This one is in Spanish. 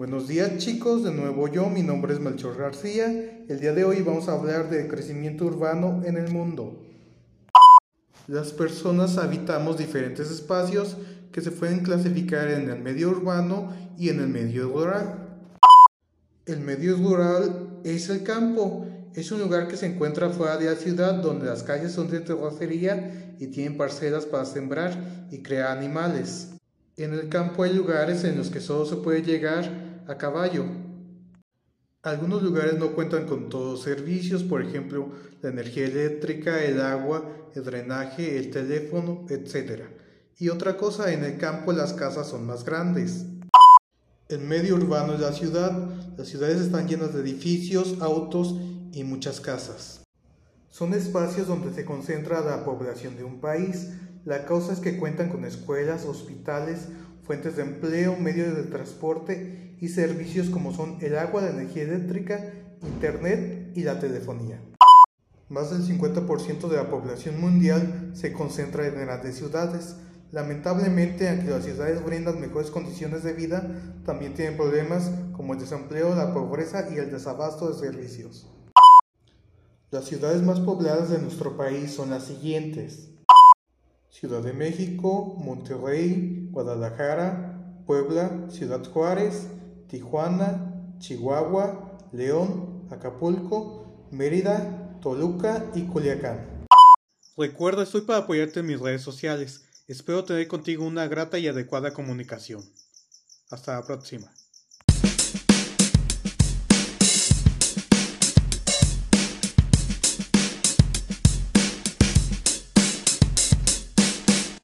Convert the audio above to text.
Buenos días chicos, de nuevo yo, mi nombre es Melchor García. El día de hoy vamos a hablar de crecimiento urbano en el mundo. Las personas habitamos diferentes espacios que se pueden clasificar en el medio urbano y en el medio rural. El medio rural es el campo, es un lugar que se encuentra fuera de la ciudad donde las calles son de terracería y tienen parcelas para sembrar y crear animales. En el campo hay lugares en los que solo se puede llegar a caballo. Algunos lugares no cuentan con todos los servicios, por ejemplo, la energía eléctrica, el agua, el drenaje, el teléfono, etc. Y otra cosa, en el campo las casas son más grandes. El medio urbano es la ciudad. Las ciudades están llenas de edificios, autos y muchas casas. Son espacios donde se concentra la población de un país. La causa es que cuentan con escuelas, hospitales, fuentes de empleo, medios de transporte y servicios como son el agua, la energía eléctrica, internet y la telefonía. Más del 50% de la población mundial se concentra en grandes ciudades. Lamentablemente, aunque las ciudades brindan mejores condiciones de vida, también tienen problemas como el desempleo, la pobreza y el desabasto de servicios. Las ciudades más pobladas de nuestro país son las siguientes. Ciudad de México, Monterrey, Guadalajara, Puebla, Ciudad Juárez, Tijuana, Chihuahua, León, Acapulco, Mérida, Toluca y Culiacán. Recuerda, estoy para apoyarte en mis redes sociales. Espero tener contigo una grata y adecuada comunicación. Hasta la próxima.